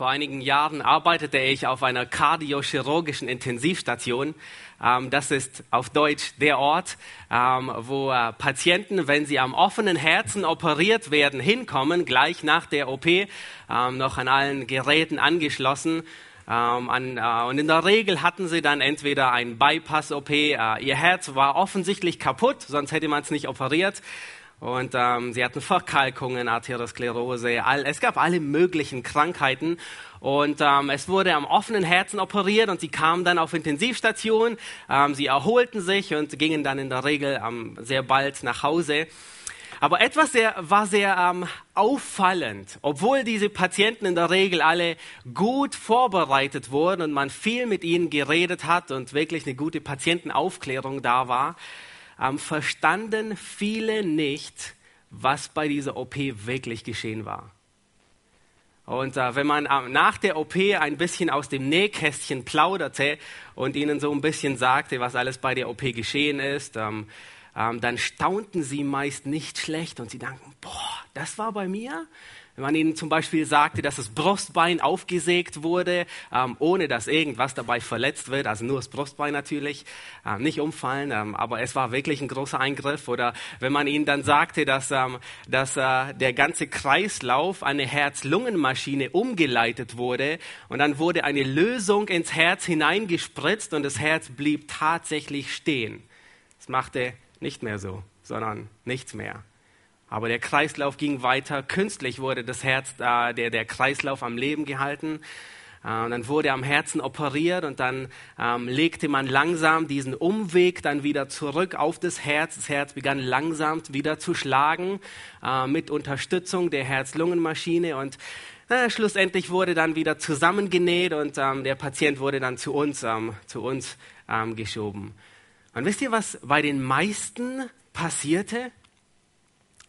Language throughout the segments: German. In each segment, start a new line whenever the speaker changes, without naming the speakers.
Vor einigen Jahren arbeitete ich auf einer kardiochirurgischen Intensivstation. Ähm, das ist auf Deutsch der Ort, ähm, wo äh, Patienten, wenn sie am offenen Herzen operiert werden, hinkommen, gleich nach der OP, ähm, noch an allen Geräten angeschlossen. An, äh, und in der Regel hatten sie dann entweder ein Bypass-OP, äh, ihr Herz war offensichtlich kaputt, sonst hätte man es nicht operiert. Und ähm, sie hatten Verkalkungen, Arteriosklerose, all, es gab alle möglichen Krankheiten. Und ähm, es wurde am offenen Herzen operiert und sie kamen dann auf Intensivstation. Ähm, sie erholten sich und gingen dann in der Regel ähm, sehr bald nach Hause. Aber etwas sehr, war sehr ähm, auffallend, obwohl diese Patienten in der Regel alle gut vorbereitet wurden und man viel mit ihnen geredet hat und wirklich eine gute Patientenaufklärung da war ähm, verstanden viele nicht, was bei dieser OP wirklich geschehen war. Und äh, wenn man äh, nach der OP ein bisschen aus dem Nähkästchen plauderte und ihnen so ein bisschen sagte, was alles bei der OP geschehen ist, ähm, ähm, dann staunten sie meist nicht schlecht und sie dachten, boah, das war bei mir? Wenn man ihnen zum Beispiel sagte, dass das Brustbein aufgesägt wurde, ähm, ohne dass irgendwas dabei verletzt wird, also nur das Brustbein natürlich, ähm, nicht umfallen, ähm, aber es war wirklich ein großer Eingriff. Oder wenn man ihnen dann sagte, dass, ähm, dass äh, der ganze Kreislauf eine Herz-Lungen-Maschine umgeleitet wurde und dann wurde eine Lösung ins Herz hineingespritzt und das Herz blieb tatsächlich stehen. Es machte nicht mehr so, sondern nichts mehr. Aber der Kreislauf ging weiter. Künstlich wurde das Herz, äh, der, der Kreislauf am Leben gehalten. Äh, und dann wurde am Herzen operiert und dann ähm, legte man langsam diesen Umweg dann wieder zurück auf das Herz. Das Herz begann langsam wieder zu schlagen äh, mit Unterstützung der Herz-Lungen-Maschine und äh, schlussendlich wurde dann wieder zusammengenäht und ähm, der Patient wurde dann zu uns, ähm, zu uns ähm, geschoben. Und wisst ihr, was bei den meisten passierte?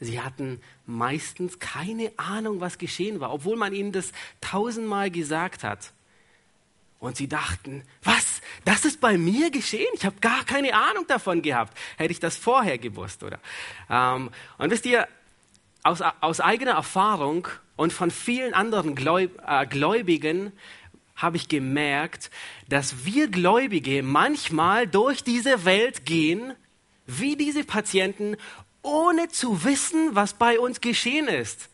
Sie hatten meistens keine Ahnung, was geschehen war, obwohl man ihnen das tausendmal gesagt hat. Und sie dachten, was? Das ist bei mir geschehen? Ich habe gar keine Ahnung davon gehabt. Hätte ich das vorher gewusst, oder? Ähm, und wisst ihr, aus, aus eigener Erfahrung und von vielen anderen Gläub, äh, Gläubigen habe ich gemerkt, dass wir Gläubige manchmal durch diese Welt gehen, wie diese Patienten, ohne zu wissen, was bei uns geschehen ist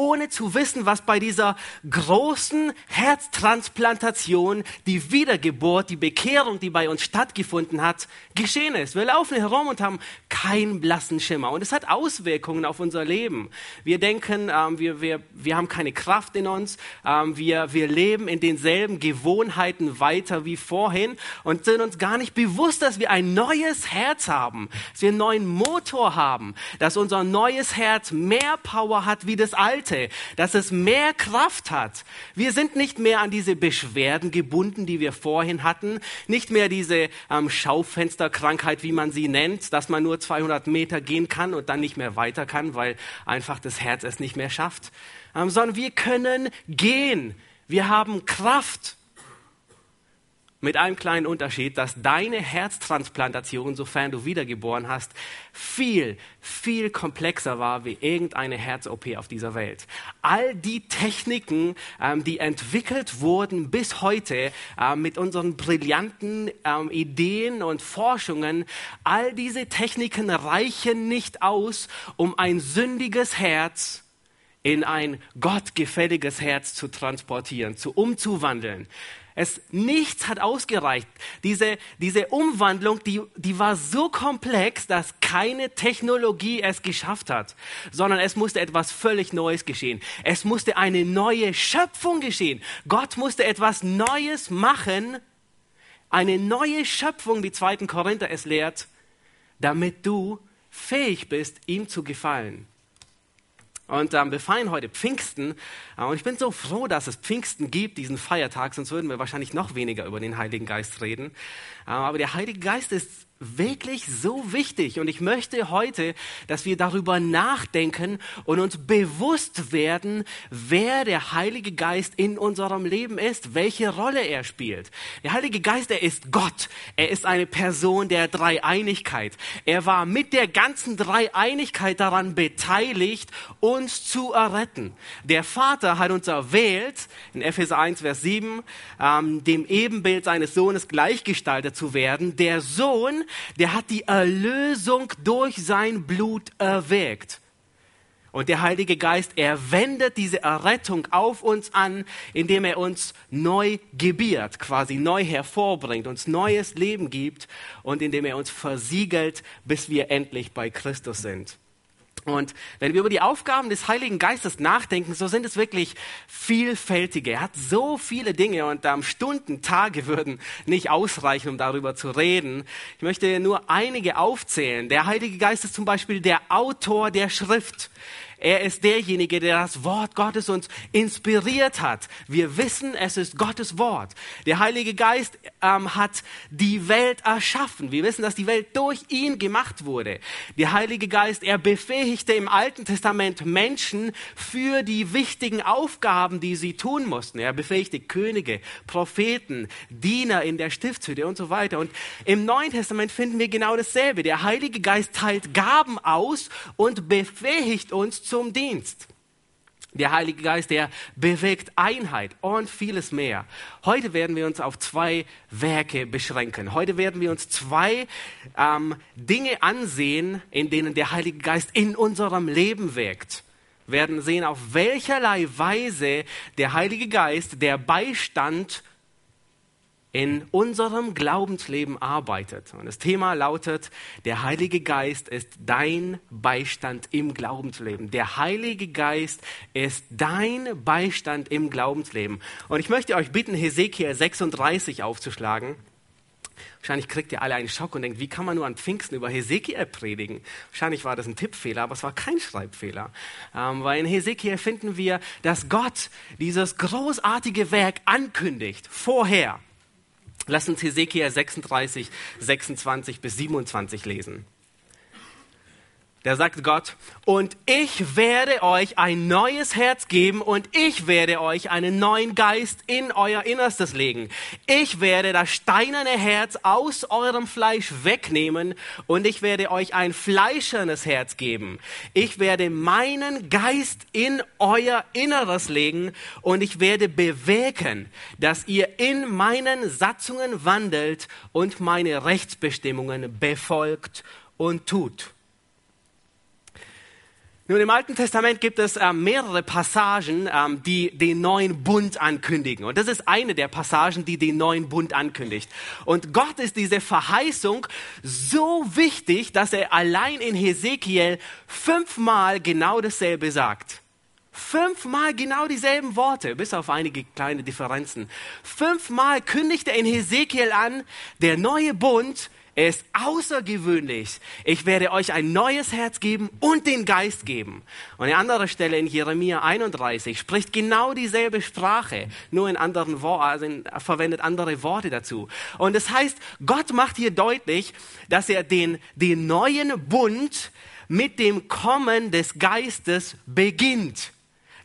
ohne zu wissen, was bei dieser großen Herztransplantation, die Wiedergeburt, die Bekehrung, die bei uns stattgefunden hat, geschehen ist. Wir laufen herum und haben keinen blassen Schimmer. Und es hat Auswirkungen auf unser Leben. Wir denken, ähm, wir, wir, wir haben keine Kraft in uns. Ähm, wir, wir leben in denselben Gewohnheiten weiter wie vorhin und sind uns gar nicht bewusst, dass wir ein neues Herz haben, dass wir einen neuen Motor haben, dass unser neues Herz mehr Power hat wie das alte Alte, dass es mehr Kraft hat. Wir sind nicht mehr an diese Beschwerden gebunden, die wir vorhin hatten, nicht mehr diese ähm, Schaufensterkrankheit, wie man sie nennt, dass man nur 200 Meter gehen kann und dann nicht mehr weiter kann, weil einfach das Herz es nicht mehr schafft, ähm, sondern wir können gehen. Wir haben Kraft. Mit einem kleinen Unterschied, dass deine Herztransplantation, sofern du wiedergeboren hast, viel, viel komplexer war wie irgendeine Herz-OP auf dieser Welt. All die Techniken, ähm, die entwickelt wurden bis heute äh, mit unseren brillanten ähm, Ideen und Forschungen, all diese Techniken reichen nicht aus, um ein sündiges Herz in ein gottgefälliges Herz zu transportieren, zu umzuwandeln. Es, nichts hat ausgereicht. Diese, diese Umwandlung, die, die war so komplex, dass keine Technologie es geschafft hat, sondern es musste etwas völlig Neues geschehen. Es musste eine neue Schöpfung geschehen. Gott musste etwas Neues machen, eine neue Schöpfung, wie 2. Korinther es lehrt, damit du fähig bist, ihm zu gefallen. Und ähm, wir feiern heute Pfingsten. Äh, und ich bin so froh, dass es Pfingsten gibt, diesen Feiertag, sonst würden wir wahrscheinlich noch weniger über den Heiligen Geist reden. Äh, aber der Heilige Geist ist wirklich so wichtig und ich möchte heute, dass wir darüber nachdenken und uns bewusst werden, wer der Heilige Geist in unserem Leben ist, welche Rolle er spielt. Der Heilige Geist, er ist Gott. Er ist eine Person der Dreieinigkeit. Er war mit der ganzen Dreieinigkeit daran beteiligt, uns zu erretten. Der Vater hat uns erwählt, in Epheser 1, Vers 7, ähm, dem Ebenbild seines Sohnes gleichgestaltet zu werden. Der Sohn, der hat die Erlösung durch sein Blut erwägt. Und der Heilige Geist, er wendet diese Errettung auf uns an, indem er uns neu gebiert, quasi neu hervorbringt, uns neues Leben gibt und indem er uns versiegelt, bis wir endlich bei Christus sind. Und wenn wir über die Aufgaben des Heiligen Geistes nachdenken, so sind es wirklich vielfältige. Er hat so viele Dinge und ähm, Stunden, Tage würden nicht ausreichen, um darüber zu reden. Ich möchte nur einige aufzählen. Der Heilige Geist ist zum Beispiel der Autor der Schrift. Er ist derjenige, der das Wort Gottes uns inspiriert hat. Wir wissen, es ist Gottes Wort. Der Heilige Geist ähm, hat die Welt erschaffen. Wir wissen, dass die Welt durch ihn gemacht wurde. Der Heilige Geist, er befähigte im Alten Testament Menschen für die wichtigen Aufgaben, die sie tun mussten. Er befähigte Könige, Propheten, Diener in der Stiftshütte und so weiter. Und im Neuen Testament finden wir genau dasselbe. Der Heilige Geist teilt Gaben aus und befähigt uns zum Dienst. Der Heilige Geist, der bewegt Einheit und vieles mehr. Heute werden wir uns auf zwei Werke beschränken. Heute werden wir uns zwei ähm, Dinge ansehen, in denen der Heilige Geist in unserem Leben wirkt. Wir werden sehen, auf welcherlei Weise der Heilige Geist der Beistand in unserem Glaubensleben arbeitet. Und das Thema lautet, der Heilige Geist ist dein Beistand im Glaubensleben. Der Heilige Geist ist dein Beistand im Glaubensleben. Und ich möchte euch bitten, Hesekiel 36 aufzuschlagen. Wahrscheinlich kriegt ihr alle einen Schock und denkt, wie kann man nur an Pfingsten über Hesekiel predigen? Wahrscheinlich war das ein Tippfehler, aber es war kein Schreibfehler. Ähm, weil in Hesekiel finden wir, dass Gott dieses großartige Werk ankündigt, vorher. Lass uns Hesekiel 36, 26 bis 27 lesen. Da sagt Gott, und ich werde euch ein neues Herz geben und ich werde euch einen neuen Geist in euer Innerstes legen. Ich werde das steinerne Herz aus eurem Fleisch wegnehmen und ich werde euch ein fleischernes Herz geben. Ich werde meinen Geist in euer Inneres legen und ich werde bewegen, dass ihr in meinen Satzungen wandelt und meine Rechtsbestimmungen befolgt und tut. Nun, im Alten Testament gibt es äh, mehrere Passagen, ähm, die den neuen Bund ankündigen. Und das ist eine der Passagen, die den neuen Bund ankündigt. Und Gott ist diese Verheißung so wichtig, dass er allein in Hesekiel fünfmal genau dasselbe sagt. Fünfmal genau dieselben Worte, bis auf einige kleine Differenzen. Fünfmal kündigt er in Hesekiel an, der neue Bund er ist außergewöhnlich. Ich werde euch ein neues Herz geben und den Geist geben. Und an anderer Stelle in Jeremia 31 spricht genau dieselbe Sprache, nur in anderen Worten, also in, verwendet andere Worte dazu. Und das heißt, Gott macht hier deutlich, dass er den, den neuen Bund mit dem Kommen des Geistes beginnt.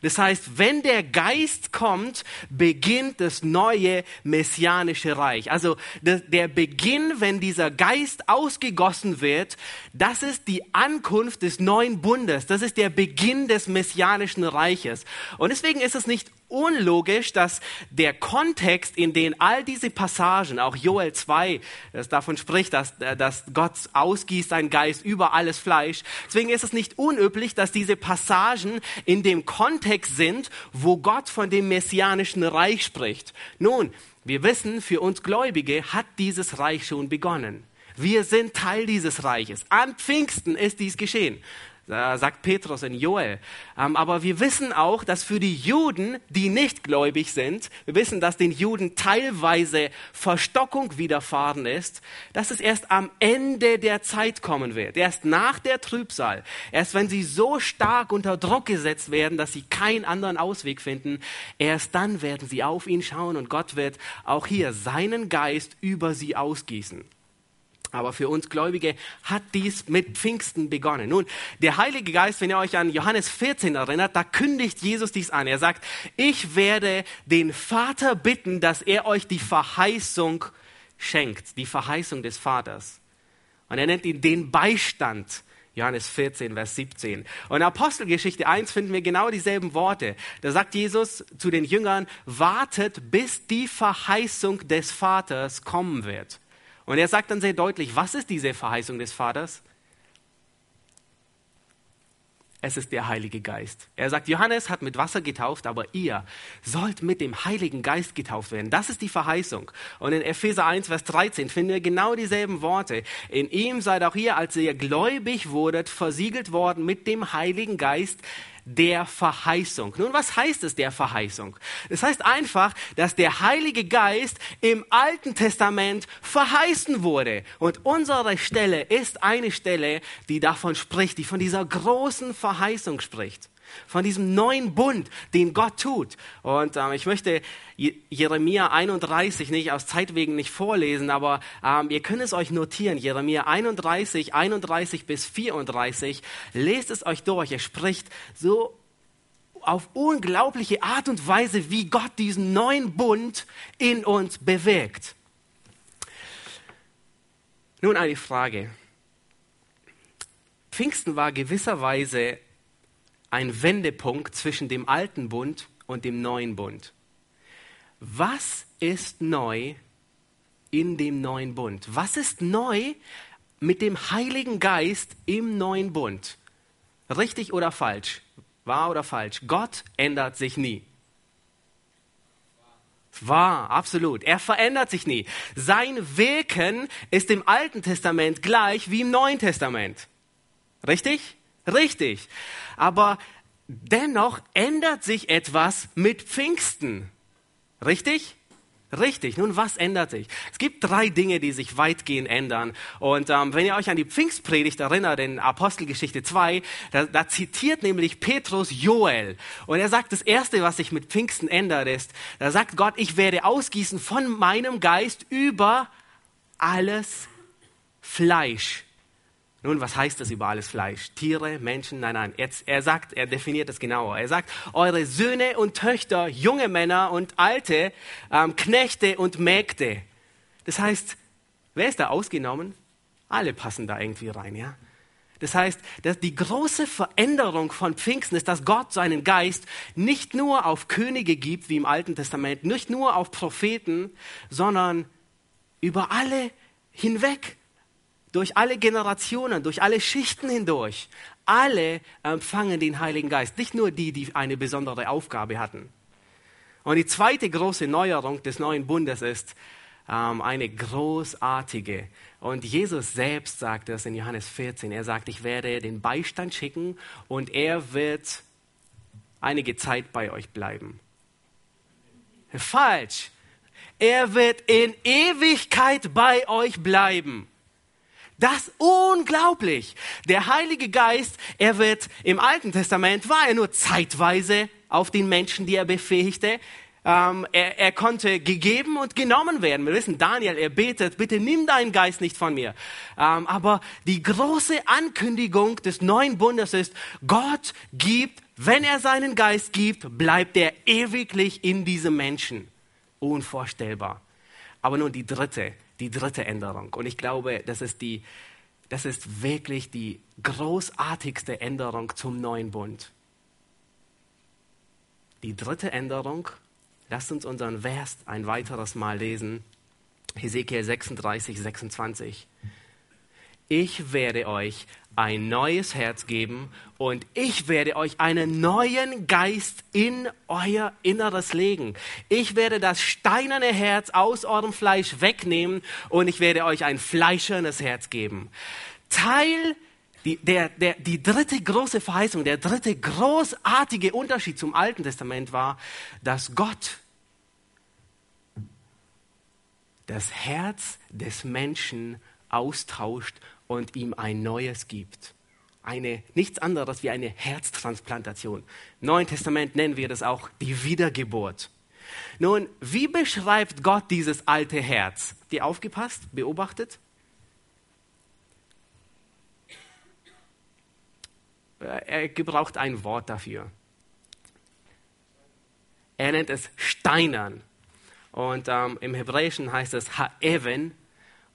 Das heißt, wenn der Geist kommt, beginnt das neue messianische Reich. Also der Beginn, wenn dieser Geist ausgegossen wird, das ist die Ankunft des neuen Bundes. Das ist der Beginn des messianischen Reiches. Und deswegen ist es nicht unlogisch, dass der Kontext, in den all diese Passagen, auch Joel 2, das davon spricht, dass, äh, dass Gott ausgießt seinen Geist über alles Fleisch. Deswegen ist es nicht unüblich, dass diese Passagen in dem Kontext sind, wo Gott von dem messianischen Reich spricht. Nun, wir wissen, für uns Gläubige hat dieses Reich schon begonnen. Wir sind Teil dieses Reiches. An Pfingsten ist dies geschehen sagt Petrus in Joel. Ähm, aber wir wissen auch, dass für die Juden, die nicht gläubig sind, wir wissen, dass den Juden teilweise Verstockung widerfahren ist, dass es erst am Ende der Zeit kommen wird. Erst nach der Trübsal. Erst wenn sie so stark unter Druck gesetzt werden, dass sie keinen anderen Ausweg finden, erst dann werden sie auf ihn schauen und Gott wird auch hier seinen Geist über sie ausgießen. Aber für uns Gläubige hat dies mit Pfingsten begonnen. Nun, der Heilige Geist, wenn ihr euch an Johannes 14 erinnert, da kündigt Jesus dies an. Er sagt, ich werde den Vater bitten, dass er euch die Verheißung schenkt, die Verheißung des Vaters. Und er nennt ihn den Beistand. Johannes 14, Vers 17. Und in Apostelgeschichte 1 finden wir genau dieselben Worte. Da sagt Jesus zu den Jüngern, wartet, bis die Verheißung des Vaters kommen wird. Und er sagt dann sehr deutlich, was ist diese Verheißung des Vaters? Es ist der Heilige Geist. Er sagt, Johannes hat mit Wasser getauft, aber ihr sollt mit dem Heiligen Geist getauft werden. Das ist die Verheißung. Und in Epheser 1, Vers 13 finden wir genau dieselben Worte. In ihm seid auch ihr, als ihr gläubig wurdet, versiegelt worden mit dem Heiligen Geist, der Verheißung. Nun, was heißt es der Verheißung? Es heißt einfach, dass der Heilige Geist im Alten Testament verheißen wurde. Und unsere Stelle ist eine Stelle, die davon spricht, die von dieser großen Verheißung spricht von diesem neuen Bund, den Gott tut. Und ähm, ich möchte Jeremia 31 nicht aus Zeitwegen nicht vorlesen, aber ähm, ihr könnt es euch notieren. Jeremia 31, 31 bis 34. Lest es euch durch. Er spricht so auf unglaubliche Art und Weise, wie Gott diesen neuen Bund in uns bewirkt. Nun eine Frage. Pfingsten war gewisserweise ein Wendepunkt zwischen dem alten Bund und dem neuen Bund. Was ist neu in dem neuen Bund? Was ist neu mit dem Heiligen Geist im neuen Bund? Richtig oder falsch? Wahr oder falsch? Gott ändert sich nie. Wahr, absolut. Er verändert sich nie. Sein Wirken ist im Alten Testament gleich wie im Neuen Testament. Richtig? Richtig. Aber dennoch ändert sich etwas mit Pfingsten. Richtig? Richtig. Nun, was ändert sich? Es gibt drei Dinge, die sich weitgehend ändern. Und ähm, wenn ihr euch an die Pfingstpredigt erinnert, in Apostelgeschichte 2, da, da zitiert nämlich Petrus Joel. Und er sagt, das Erste, was sich mit Pfingsten ändert, ist, da sagt Gott, ich werde ausgießen von meinem Geist über alles Fleisch. Nun, was heißt das über alles Fleisch? Tiere, Menschen? Nein, nein. Jetzt, er sagt, er definiert es genauer. Er sagt, eure Söhne und Töchter, junge Männer und Alte, ähm, Knechte und Mägde. Das heißt, wer ist da ausgenommen? Alle passen da irgendwie rein, ja? Das heißt, dass die große Veränderung von Pfingsten ist, dass Gott seinen Geist nicht nur auf Könige gibt, wie im Alten Testament, nicht nur auf Propheten, sondern über alle hinweg durch alle Generationen, durch alle Schichten hindurch. Alle empfangen den Heiligen Geist, nicht nur die, die eine besondere Aufgabe hatten. Und die zweite große Neuerung des neuen Bundes ist ähm, eine großartige. Und Jesus selbst sagt das in Johannes 14. Er sagt, ich werde den Beistand schicken und er wird einige Zeit bei euch bleiben. Falsch. Er wird in Ewigkeit bei euch bleiben. Das ist unglaublich. Der Heilige Geist, er wird im Alten Testament, war er nur zeitweise auf den Menschen, die er befähigte. Ähm, er, er konnte gegeben und genommen werden. Wir wissen, Daniel, er betet, bitte nimm deinen Geist nicht von mir. Ähm, aber die große Ankündigung des neuen Bundes ist, Gott gibt, wenn er seinen Geist gibt, bleibt er ewiglich in diesem Menschen. Unvorstellbar. Aber nun die dritte die dritte Änderung. Und ich glaube, das ist, die, das ist wirklich die großartigste Änderung zum neuen Bund. Die dritte Änderung, lasst uns unseren Vers ein weiteres Mal lesen. Hesekiel 36, 26 ich werde euch ein neues Herz geben und ich werde euch einen neuen Geist in euer Inneres legen. Ich werde das steinerne Herz aus eurem Fleisch wegnehmen und ich werde euch ein fleischernes Herz geben. Teil die, der, der, die dritte große Verheißung, der dritte großartige Unterschied zum Alten Testament war, dass Gott das Herz des Menschen austauscht und ihm ein neues gibt. Eine, nichts anderes wie eine Herztransplantation. Im Neuen Testament nennen wir das auch die Wiedergeburt. Nun, wie beschreibt Gott dieses alte Herz? Habt ihr aufgepasst, beobachtet? Er gebraucht ein Wort dafür. Er nennt es Steinern. Und ähm, im Hebräischen heißt es Ha-Even.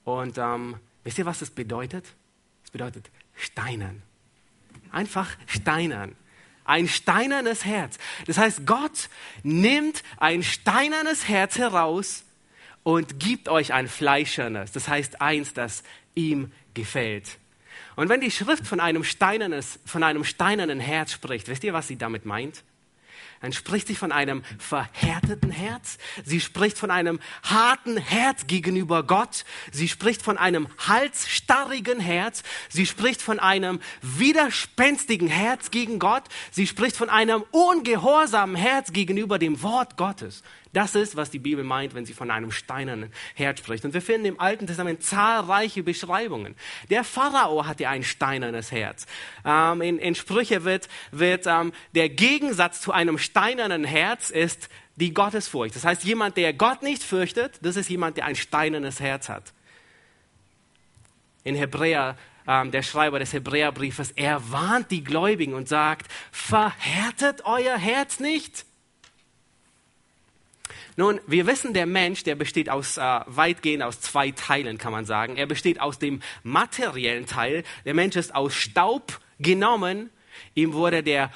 Und ähm, wisst ihr, was das bedeutet? Es bedeutet steinern. Einfach steinern. Ein steinernes Herz. Das heißt, Gott nimmt ein steinernes Herz heraus und gibt euch ein fleischernes. Das heißt, eins, das ihm gefällt. Und wenn die Schrift von einem, steinernen Herz spricht, wisst ihr, was sie damit meint? Dann spricht sie von einem verhärteten Herz. Sie spricht von einem harten Herz gegenüber Gott. Sie spricht von einem halsstarrigen Herz. Sie spricht von einem widerspenstigen Herz gegen Gott. Sie spricht von einem ungehorsamen Herz gegenüber dem Wort Gottes. Das ist, was die Bibel meint, wenn sie von einem steinernen Herz spricht. Und wir finden im Alten Testament zahlreiche Beschreibungen. Der Pharao hatte ein steinernes Herz. Ähm, in, in, Sprüche wird, wird ähm, der Gegensatz zu einem steinernen Herz ist die Gottesfurcht. Das heißt, jemand, der Gott nicht fürchtet, das ist jemand, der ein steinernes Herz hat. In Hebräer ähm, der Schreiber des Hebräerbriefes, er warnt die Gläubigen und sagt, verhärtet euer Herz nicht. Nun, wir wissen, der Mensch, der besteht aus, äh, weitgehend aus zwei Teilen, kann man sagen. Er besteht aus dem materiellen Teil. Der Mensch ist aus Staub genommen. Ihm wurde der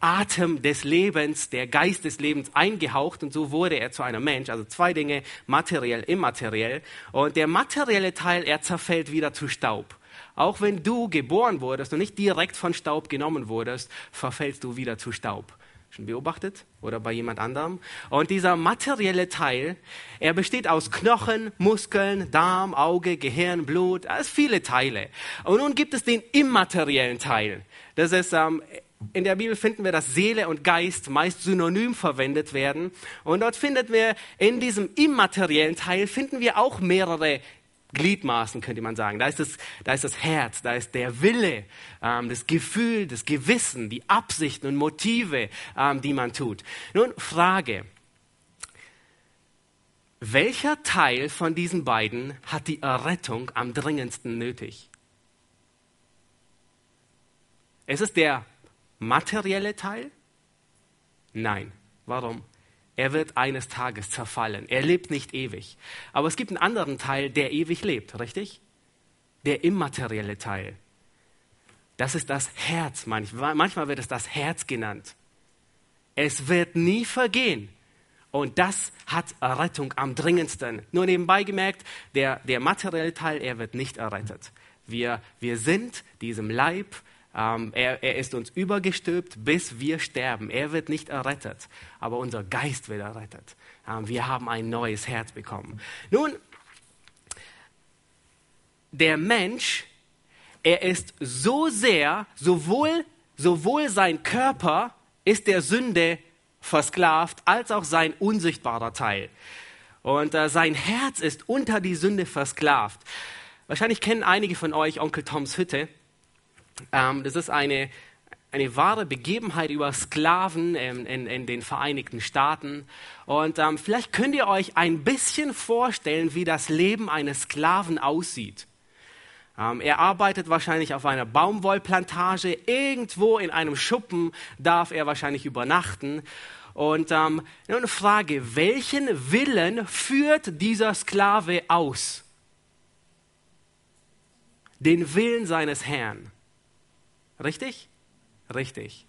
Atem des Lebens, der Geist des Lebens eingehaucht und so wurde er zu einem Mensch. Also zwei Dinge, materiell, immateriell. Und der materielle Teil, er zerfällt wieder zu Staub. Auch wenn du geboren wurdest und nicht direkt von Staub genommen wurdest, verfällst du wieder zu Staub. Schon beobachtet? Oder bei jemand anderem? Und dieser materielle Teil, er besteht aus Knochen, Muskeln, Darm, Auge, Gehirn, Blut, es viele Teile. Und nun gibt es den immateriellen Teil. Das ist, ähm, in der Bibel finden wir, dass Seele und Geist meist synonym verwendet werden. Und dort finden wir in diesem immateriellen Teil finden wir auch mehrere Gliedmaßen, könnte man sagen. Da ist das, da ist das Herz, da ist der Wille, ähm, das Gefühl, das Gewissen, die Absichten und Motive, ähm, die man tut. Nun, Frage. Welcher Teil von diesen beiden hat die Errettung am dringendsten nötig? Ist es der materielle Teil? Nein. Warum? Er wird eines Tages zerfallen. Er lebt nicht ewig. Aber es gibt einen anderen Teil, der ewig lebt, richtig? Der immaterielle Teil. Das ist das Herz. Manchmal wird es das Herz genannt. Es wird nie vergehen. Und das hat Errettung am dringendsten. Nur nebenbei gemerkt, der, der materielle Teil, er wird nicht errettet. Wir, wir sind diesem Leib ähm, er, er ist uns übergestülpt, bis wir sterben. Er wird nicht errettet, aber unser Geist wird errettet. Ähm, wir haben ein neues Herz bekommen. Nun, der Mensch, er ist so sehr, sowohl, sowohl sein Körper ist der Sünde versklavt, als auch sein unsichtbarer Teil. Und äh, sein Herz ist unter die Sünde versklavt. Wahrscheinlich kennen einige von euch Onkel Toms Hütte. Ähm, das ist eine, eine wahre Begebenheit über Sklaven in, in, in den Vereinigten Staaten. Und ähm, vielleicht könnt ihr euch ein bisschen vorstellen, wie das Leben eines Sklaven aussieht. Ähm, er arbeitet wahrscheinlich auf einer Baumwollplantage. Irgendwo in einem Schuppen darf er wahrscheinlich übernachten. Und ähm, eine Frage, welchen Willen führt dieser Sklave aus? Den Willen seines Herrn. Richtig? Richtig.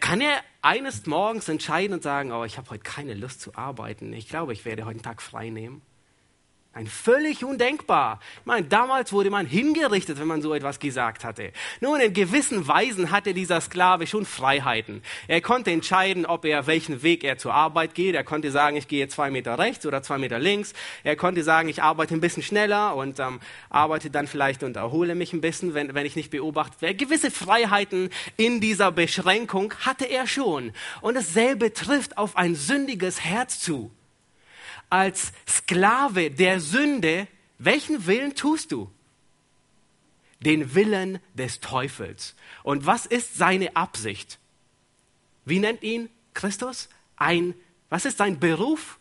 Kann er eines Morgens entscheiden und sagen, oh, ich habe heute keine Lust zu arbeiten, ich glaube, ich werde heute einen Tag frei nehmen? Ein völlig undenkbar. Ich meine, damals wurde man hingerichtet, wenn man so etwas gesagt hatte. Nun, in gewissen Weisen hatte dieser Sklave schon Freiheiten. Er konnte entscheiden, ob er welchen Weg er zur Arbeit geht. Er konnte sagen, ich gehe zwei Meter rechts oder zwei Meter links. Er konnte sagen, ich arbeite ein bisschen schneller und ähm, arbeite dann vielleicht und erhole mich ein bisschen, wenn, wenn ich nicht beobachtet werde. Gewisse Freiheiten in dieser Beschränkung hatte er schon. Und dasselbe trifft auf ein sündiges Herz zu als Sklave der Sünde, welchen Willen tust du? Den Willen des Teufels. Und was ist seine Absicht? Wie nennt ihn Christus? Ein, was ist sein Beruf?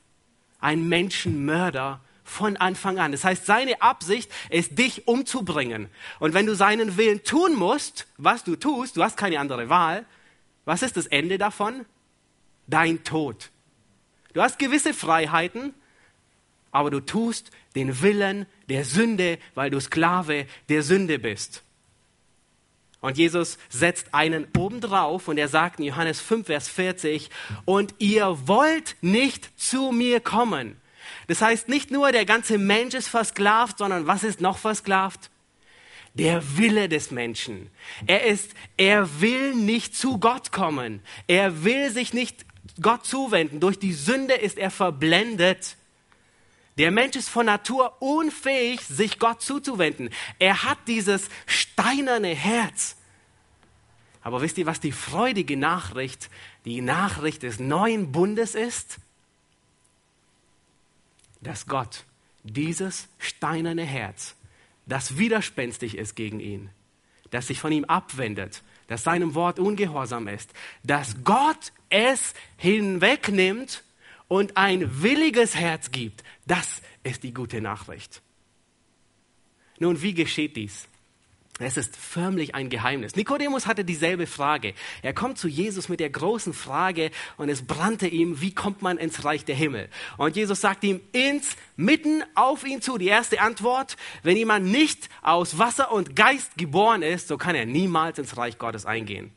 Ein Menschenmörder von Anfang an. Das heißt, seine Absicht ist, dich umzubringen. Und wenn du seinen Willen tun musst, was du tust, du hast keine andere Wahl, was ist das Ende davon? Dein Tod. Du hast gewisse Freiheiten, aber du tust den Willen der Sünde, weil du Sklave der Sünde bist. Und Jesus setzt einen obendrauf und er sagt in Johannes 5, Vers 40, und ihr wollt nicht zu mir kommen. Das heißt, nicht nur der ganze Mensch ist versklavt, sondern was ist noch versklavt? Der Wille des Menschen. Er ist, er will nicht zu Gott kommen. Er will sich nicht Gott zuwenden. Durch die Sünde ist er verblendet. Der Mensch ist von Natur unfähig, sich Gott zuzuwenden. Er hat dieses steinerne Herz. Aber wisst ihr, was die freudige Nachricht, die Nachricht des neuen Bundes ist? Dass Gott dieses steinerne Herz, das widerspenstig ist gegen ihn, das sich von ihm abwendet, das seinem Wort ungehorsam ist, dass Gott es hinwegnimmt und ein williges Herz gibt. Das ist die gute Nachricht. Nun, wie geschieht dies? Es ist förmlich ein Geheimnis. Nikodemus hatte dieselbe Frage. Er kommt zu Jesus mit der großen Frage und es brannte ihm, wie kommt man ins Reich der Himmel? Und Jesus sagt ihm ins, mitten auf ihn zu. Die erste Antwort, wenn jemand nicht aus Wasser und Geist geboren ist, so kann er niemals ins Reich Gottes eingehen.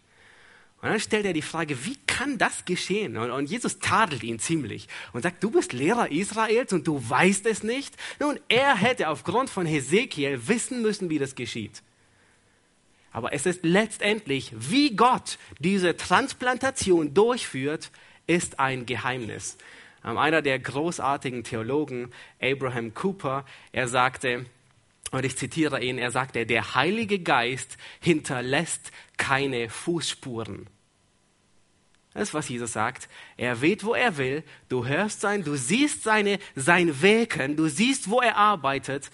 Und dann stellt er die Frage, wie kann das geschehen? Und, und, Jesus tadelt ihn ziemlich und sagt, du bist Lehrer Israels und du weißt es nicht? Nun, er hätte aufgrund von Hesekiel wissen müssen, wie das geschieht. Aber es ist letztendlich, wie Gott diese Transplantation durchführt, ist ein Geheimnis. Ähm, einer der großartigen Theologen, Abraham Cooper, er sagte, und ich zitiere ihn, er sagte, der Heilige Geist hinterlässt keine Fußspuren. Das ist, was Jesus sagt. Er weht, wo er will. Du hörst sein, du siehst seine, sein Wirken, du siehst, wo er arbeitet,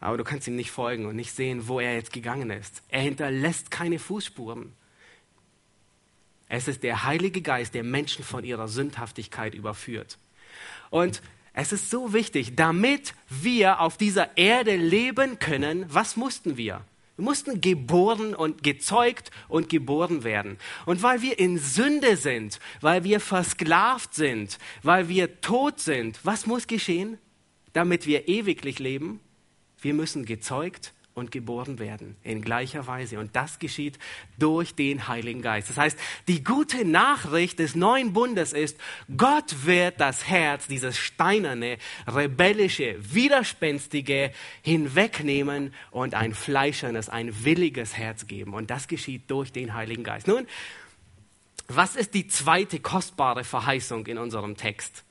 aber du kannst ihm nicht folgen und nicht sehen, wo er jetzt gegangen ist. Er hinterlässt keine Fußspuren. Es ist der Heilige Geist, der Menschen von ihrer Sündhaftigkeit überführt. Und es ist so wichtig, damit wir auf dieser Erde leben können, was mussten wir? Wir mussten geboren und gezeugt und geboren werden. Und weil wir in Sünde sind, weil wir versklavt sind, weil wir tot sind, was muss geschehen, damit wir ewiglich leben? Wir müssen gezeugt und geboren werden in gleicher Weise. Und das geschieht durch den Heiligen Geist. Das heißt, die gute Nachricht des neuen Bundes ist, Gott wird das Herz, dieses steinerne, rebellische, widerspenstige hinwegnehmen und ein fleischernes, ein williges Herz geben. Und das geschieht durch den Heiligen Geist. Nun, was ist die zweite kostbare Verheißung in unserem Text?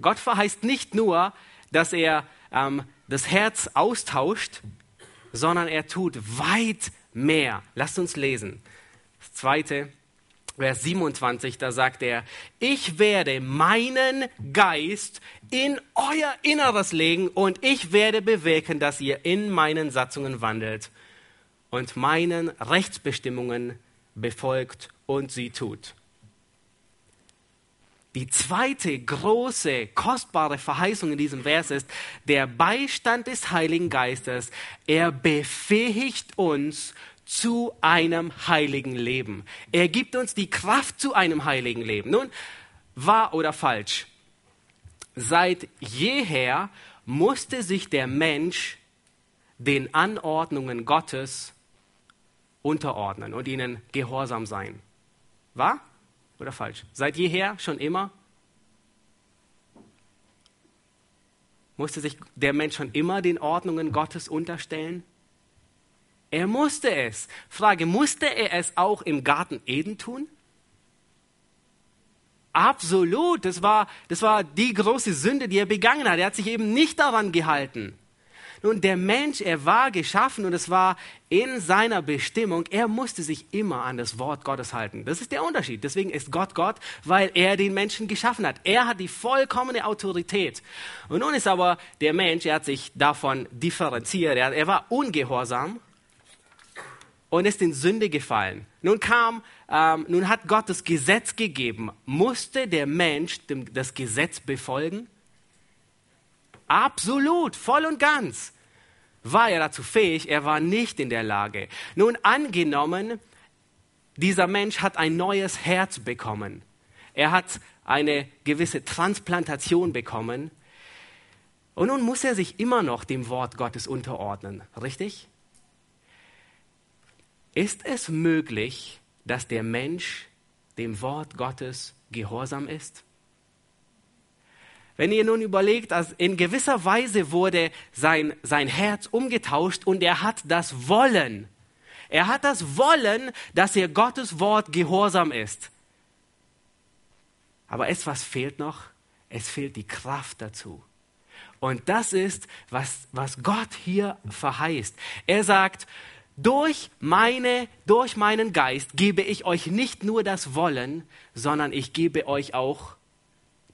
Gott verheißt nicht nur, dass er ähm, das Herz austauscht, sondern er tut weit mehr. Lasst uns lesen. Das zweite, Vers 27, da sagt er, ich werde meinen Geist in euer Inneres legen und ich werde bewirken, dass ihr in meinen Satzungen wandelt und meinen Rechtsbestimmungen befolgt und sie tut. Die zweite große, kostbare Verheißung in diesem Vers ist der Beistand des Heiligen Geistes. Er befähigt uns zu einem heiligen Leben. Er gibt uns die Kraft zu einem heiligen Leben. Nun, wahr oder falsch? Seit jeher musste sich der Mensch den Anordnungen Gottes unterordnen und ihnen gehorsam sein. Wahr? Oder falsch? Seit jeher, schon immer? Musste sich der Mensch schon immer den Ordnungen Gottes unterstellen? Er musste es. Frage, musste er es auch im Garten Eden tun? Absolut, das war, das war die große Sünde, die er begangen hat. Er hat sich eben nicht daran gehalten. Nun, der Mensch, er war geschaffen und es war in seiner Bestimmung, er musste sich immer an das Wort Gottes halten. Das ist der Unterschied. Deswegen ist Gott Gott, weil er den Menschen geschaffen hat. Er hat die vollkommene Autorität. Und nun ist aber der Mensch, er hat sich davon differenziert. Er, er war ungehorsam und ist in Sünde gefallen. Nun kam, ähm, nun hat Gott das Gesetz gegeben. Musste der Mensch dem, das Gesetz befolgen? Absolut, voll und ganz. War er dazu fähig? Er war nicht in der Lage. Nun angenommen, dieser Mensch hat ein neues Herz bekommen. Er hat eine gewisse Transplantation bekommen. Und nun muss er sich immer noch dem Wort Gottes unterordnen, richtig? Ist es möglich, dass der Mensch dem Wort Gottes gehorsam ist? Wenn ihr nun überlegt, dass in gewisser Weise wurde sein, sein Herz umgetauscht und er hat das Wollen. Er hat das Wollen, dass er Gottes Wort gehorsam ist. Aber es, was fehlt noch? Es fehlt die Kraft dazu. Und das ist, was, was Gott hier verheißt. Er sagt, durch, meine, durch meinen Geist gebe ich euch nicht nur das Wollen, sondern ich gebe euch auch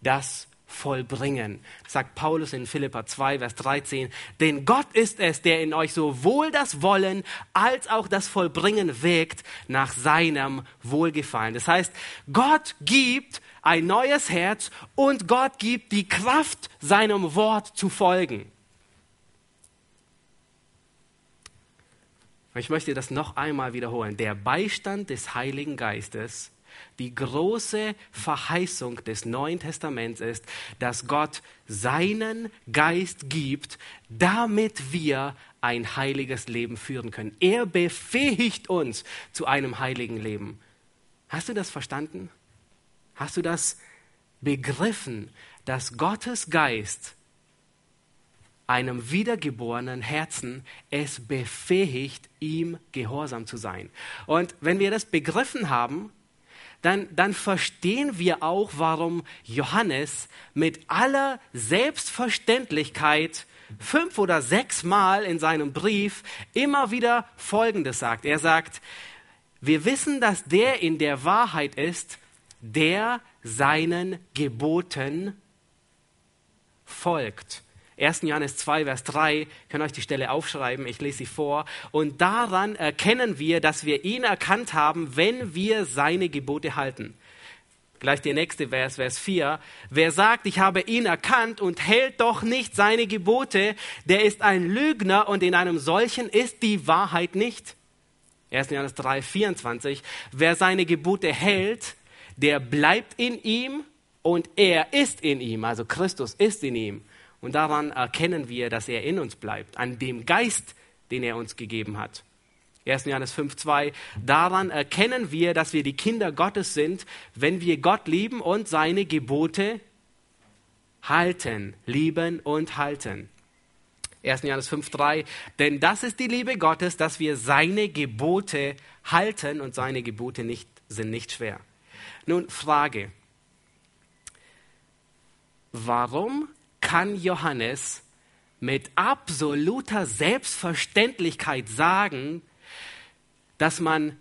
das vollbringen. Sagt Paulus in Philippa 2, Vers 13. Denn Gott ist es, der in euch sowohl das Wollen als auch das Vollbringen wirkt nach seinem Wohlgefallen. Das heißt, Gott gibt ein neues Herz und Gott gibt die Kraft, seinem Wort zu folgen. Ich möchte das noch einmal wiederholen. Der Beistand des Heiligen Geistes die große Verheißung des Neuen Testaments ist, dass Gott seinen Geist gibt, damit wir ein heiliges Leben führen können. Er befähigt uns zu einem heiligen Leben. Hast du das verstanden? Hast du das begriffen, dass Gottes Geist einem wiedergeborenen Herzen es befähigt, ihm gehorsam zu sein. Und wenn wir das begriffen haben, dann, dann verstehen wir auch, warum Johannes mit aller Selbstverständlichkeit fünf oder sechs Mal in seinem Brief immer wieder Folgendes sagt. Er sagt, wir wissen, dass der in der Wahrheit ist, der seinen Geboten folgt. 1. Johannes 2, Vers 3, könnt ihr euch die Stelle aufschreiben, ich lese sie vor. Und daran erkennen wir, dass wir ihn erkannt haben, wenn wir seine Gebote halten. Gleich der nächste Vers, Vers 4. Wer sagt, ich habe ihn erkannt und hält doch nicht seine Gebote, der ist ein Lügner und in einem solchen ist die Wahrheit nicht. 1. Johannes 3, 24. Wer seine Gebote hält, der bleibt in ihm und er ist in ihm. Also Christus ist in ihm. Und daran erkennen wir, dass er in uns bleibt, an dem Geist, den er uns gegeben hat. 1. Johannes 5.2. Daran erkennen wir, dass wir die Kinder Gottes sind, wenn wir Gott lieben und seine Gebote halten, lieben und halten. 1. Johannes 5.3. Denn das ist die Liebe Gottes, dass wir seine Gebote halten und seine Gebote nicht, sind nicht schwer. Nun, Frage. Warum kann Johannes mit absoluter Selbstverständlichkeit sagen, dass man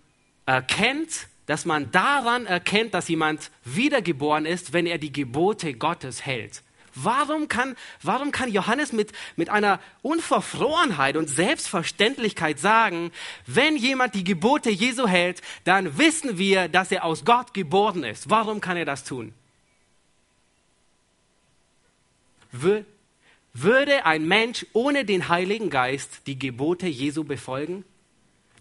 erkennt, dass man daran erkennt, dass jemand wiedergeboren ist, wenn er die Gebote Gottes hält. Warum kann, warum kann Johannes mit, mit einer Unverfrorenheit und Selbstverständlichkeit sagen, wenn jemand die Gebote Jesu hält, dann wissen wir, dass er aus Gott geboren ist. Warum kann er das tun? Würde ein Mensch ohne den Heiligen Geist die Gebote Jesu befolgen?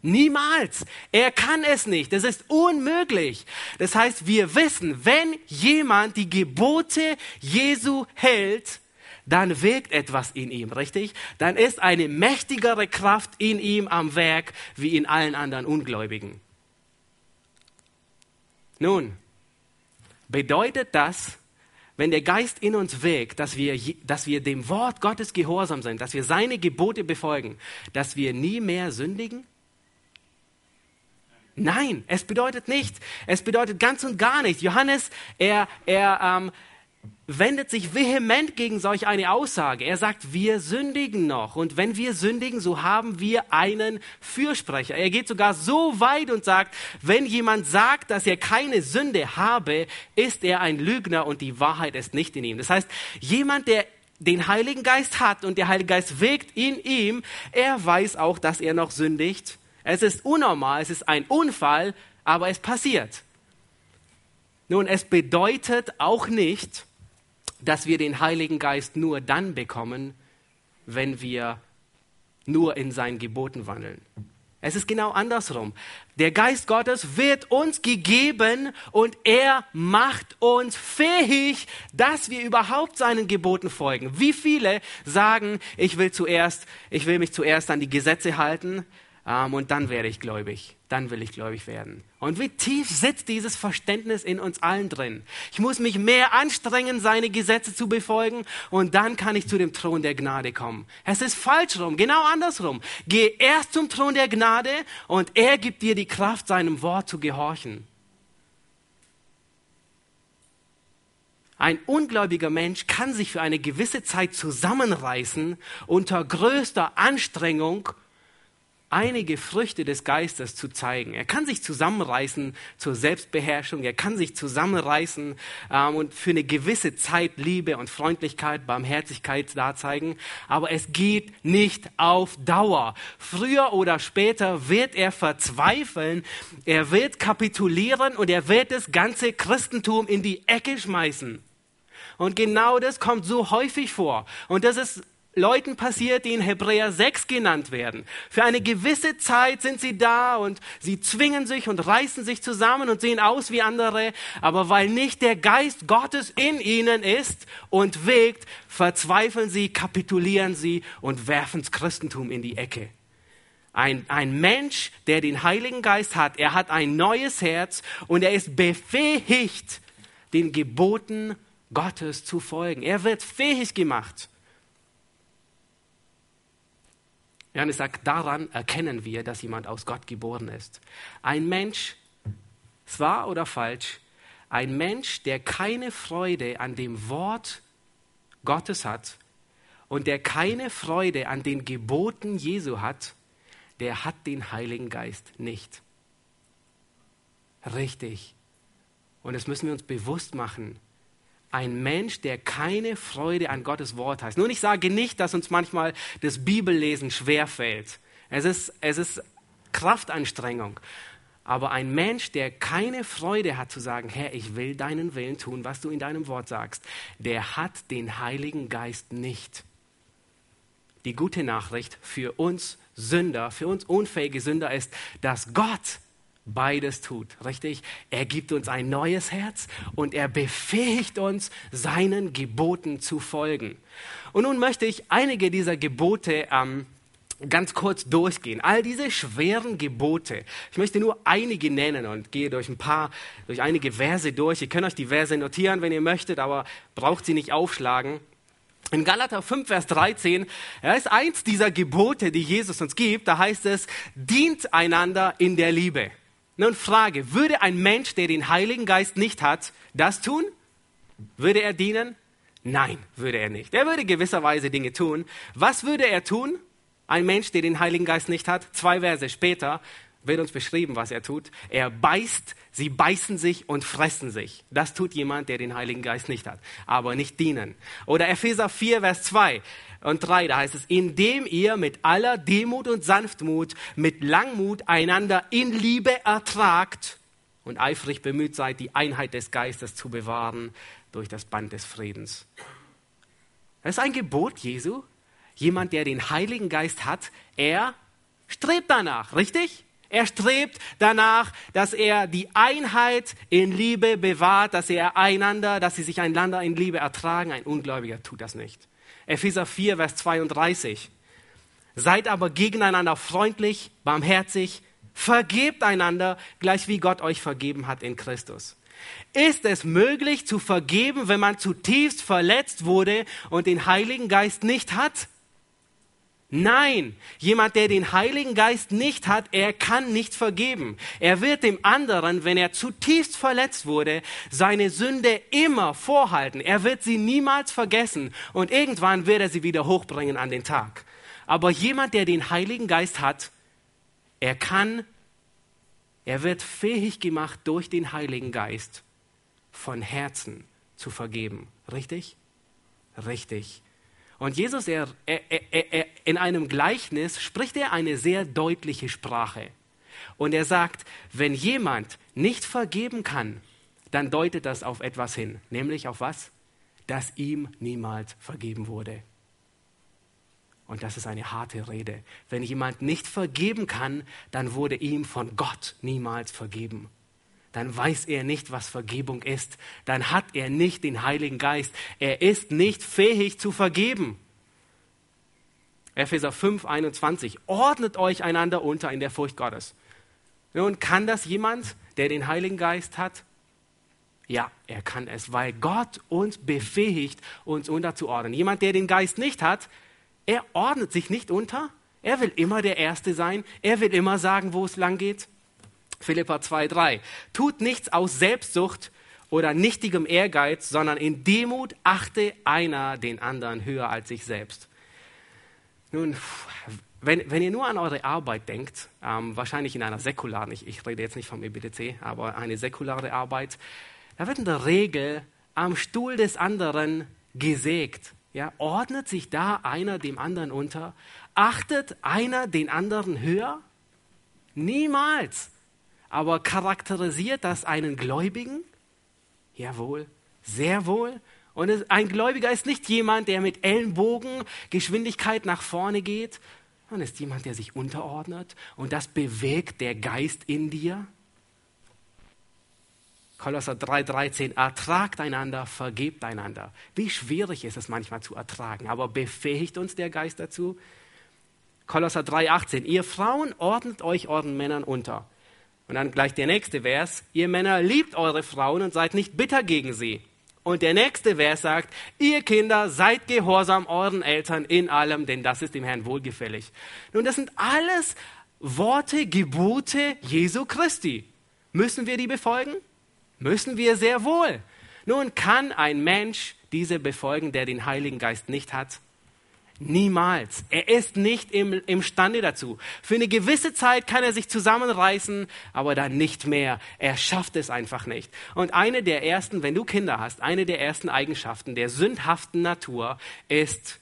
Niemals. Er kann es nicht. Das ist unmöglich. Das heißt, wir wissen, wenn jemand die Gebote Jesu hält, dann wirkt etwas in ihm, richtig? Dann ist eine mächtigere Kraft in ihm am Werk wie in allen anderen Ungläubigen. Nun, bedeutet das, wenn der Geist in uns wirkt, dass wir, dass wir dem Wort Gottes gehorsam sind, dass wir seine Gebote befolgen, dass wir nie mehr sündigen? Nein, es bedeutet nicht. Es bedeutet ganz und gar nicht. Johannes, er, er ähm, wendet sich vehement gegen solch eine Aussage. Er sagt, wir sündigen noch. Und wenn wir sündigen, so haben wir einen Fürsprecher. Er geht sogar so weit und sagt, wenn jemand sagt, dass er keine Sünde habe, ist er ein Lügner und die Wahrheit ist nicht in ihm. Das heißt, jemand, der den Heiligen Geist hat und der Heilige Geist wirkt in ihm, er weiß auch, dass er noch sündigt. Es ist unnormal, es ist ein Unfall, aber es passiert. Nun, es bedeutet auch nicht, dass wir den Heiligen Geist nur dann bekommen, wenn wir nur in seinen Geboten wandeln. Es ist genau andersrum. Der Geist Gottes wird uns gegeben und er macht uns fähig, dass wir überhaupt seinen Geboten folgen. Wie viele sagen, ich will zuerst, ich will mich zuerst an die Gesetze halten, ähm, und dann werde ich gläubig. Dann will ich gläubig werden. Und wie tief sitzt dieses Verständnis in uns allen drin? Ich muss mich mehr anstrengen, seine Gesetze zu befolgen und dann kann ich zu dem Thron der Gnade kommen. Es ist falsch rum, genau andersrum. Geh erst zum Thron der Gnade und er gibt dir die Kraft, seinem Wort zu gehorchen. Ein ungläubiger Mensch kann sich für eine gewisse Zeit zusammenreißen unter größter Anstrengung einige Früchte des Geistes zu zeigen. Er kann sich zusammenreißen zur Selbstbeherrschung, er kann sich zusammenreißen ähm, und für eine gewisse Zeit Liebe und Freundlichkeit, Barmherzigkeit darzeigen, aber es geht nicht auf Dauer. Früher oder später wird er verzweifeln, er wird kapitulieren und er wird das ganze Christentum in die Ecke schmeißen. Und genau das kommt so häufig vor. Und das ist Leuten passiert, die in Hebräer 6 genannt werden. Für eine gewisse Zeit sind sie da und sie zwingen sich und reißen sich zusammen und sehen aus wie andere, aber weil nicht der Geist Gottes in ihnen ist und wägt, verzweifeln sie, kapitulieren sie und werfen das Christentum in die Ecke. Ein, ein Mensch, der den Heiligen Geist hat, er hat ein neues Herz und er ist befähigt, den Geboten Gottes zu folgen. Er wird fähig gemacht. Johannes sagt, daran erkennen wir, dass jemand aus Gott geboren ist. Ein Mensch, zwar oder falsch, ein Mensch, der keine Freude an dem Wort Gottes hat und der keine Freude an den Geboten Jesu hat, der hat den Heiligen Geist nicht. Richtig. Und das müssen wir uns bewusst machen ein Mensch, der keine Freude an Gottes Wort hat. Nun, ich sage nicht, dass uns manchmal das Bibellesen schwerfällt. Es ist, es ist Kraftanstrengung. Aber ein Mensch, der keine Freude hat zu sagen, Herr, ich will deinen Willen tun, was du in deinem Wort sagst, der hat den Heiligen Geist nicht. Die gute Nachricht für uns Sünder, für uns unfähige Sünder ist, dass Gott beides tut, richtig? Er gibt uns ein neues Herz und er befähigt uns, seinen Geboten zu folgen. Und nun möchte ich einige dieser Gebote ähm, ganz kurz durchgehen. All diese schweren Gebote. Ich möchte nur einige nennen und gehe durch ein paar, durch einige Verse durch. Ihr könnt euch die Verse notieren, wenn ihr möchtet, aber braucht sie nicht aufschlagen. In Galater 5, Vers 13, er ist eins dieser Gebote, die Jesus uns gibt. Da heißt es, dient einander in der Liebe. Nun Frage, würde ein Mensch, der den Heiligen Geist nicht hat, das tun? Würde er dienen? Nein, würde er nicht. Er würde gewisserweise Dinge tun. Was würde er tun? Ein Mensch, der den Heiligen Geist nicht hat, zwei Verse später wird uns beschrieben, was er tut. Er beißt, sie beißen sich und fressen sich. Das tut jemand, der den Heiligen Geist nicht hat, aber nicht dienen. Oder Epheser 4, Vers 2 und 3, da heißt es, indem ihr mit aller Demut und Sanftmut, mit Langmut einander in Liebe ertragt und eifrig bemüht seid, die Einheit des Geistes zu bewahren durch das Band des Friedens. Das ist ein Gebot Jesu. Jemand, der den Heiligen Geist hat, er strebt danach, richtig? Er strebt danach, dass er die Einheit in Liebe bewahrt, dass er einander, dass sie sich einander in Liebe ertragen. Ein Ungläubiger tut das nicht. Epheser 4, Vers 32. Seid aber gegeneinander freundlich, barmherzig, vergebt einander, gleich wie Gott euch vergeben hat in Christus. Ist es möglich zu vergeben, wenn man zutiefst verletzt wurde und den Heiligen Geist nicht hat? Nein, jemand, der den Heiligen Geist nicht hat, er kann nicht vergeben. Er wird dem anderen, wenn er zutiefst verletzt wurde, seine Sünde immer vorhalten. Er wird sie niemals vergessen und irgendwann wird er sie wieder hochbringen an den Tag. Aber jemand, der den Heiligen Geist hat, er kann, er wird fähig gemacht durch den Heiligen Geist von Herzen zu vergeben. Richtig? Richtig. Und Jesus, er, er, er, in einem Gleichnis spricht er eine sehr deutliche Sprache. Und er sagt, wenn jemand nicht vergeben kann, dann deutet das auf etwas hin. Nämlich auf was? dass ihm niemals vergeben wurde. Und das ist eine harte Rede. Wenn jemand nicht vergeben kann, dann wurde ihm von Gott niemals vergeben. Dann weiß er nicht, was Vergebung ist. Dann hat er nicht den Heiligen Geist. Er ist nicht fähig zu vergeben. Epheser 5, 21. Ordnet euch einander unter in der Furcht Gottes. Nun, kann das jemand, der den Heiligen Geist hat? Ja, er kann es, weil Gott uns befähigt, uns unterzuordnen. Jemand, der den Geist nicht hat, er ordnet sich nicht unter. Er will immer der Erste sein. Er will immer sagen, wo es lang geht. Philippa 2,3. Tut nichts aus Selbstsucht oder nichtigem Ehrgeiz, sondern in Demut achte einer den anderen höher als sich selbst. Nun, wenn, wenn ihr nur an eure Arbeit denkt, ähm, wahrscheinlich in einer säkularen, ich, ich rede jetzt nicht vom EBDC, aber eine säkulare Arbeit, da wird in der Regel am Stuhl des anderen gesägt. Ja, ordnet sich da einer dem anderen unter? Achtet einer den anderen höher? Niemals. Aber charakterisiert das einen Gläubigen? Jawohl, sehr wohl. Und ein Gläubiger ist nicht jemand, der mit Ellenbogen Geschwindigkeit nach vorne geht, sondern ist jemand, der sich unterordnet. Und das bewegt der Geist in dir. Kolosser 3,13, ertragt einander, vergebt einander. Wie schwierig ist es manchmal zu ertragen, aber befähigt uns der Geist dazu? Kolosser 3,18, ihr Frauen ordnet euch euren Männern unter. Und dann gleich der nächste Vers, ihr Männer liebt eure Frauen und seid nicht bitter gegen sie. Und der nächste Vers sagt, ihr Kinder seid gehorsam euren Eltern in allem, denn das ist dem Herrn wohlgefällig. Nun, das sind alles Worte, Gebote Jesu Christi. Müssen wir die befolgen? Müssen wir sehr wohl. Nun kann ein Mensch diese befolgen, der den Heiligen Geist nicht hat? Niemals. Er ist nicht im, imstande dazu. Für eine gewisse Zeit kann er sich zusammenreißen, aber dann nicht mehr. Er schafft es einfach nicht. Und eine der ersten, wenn du Kinder hast, eine der ersten Eigenschaften der sündhaften Natur ist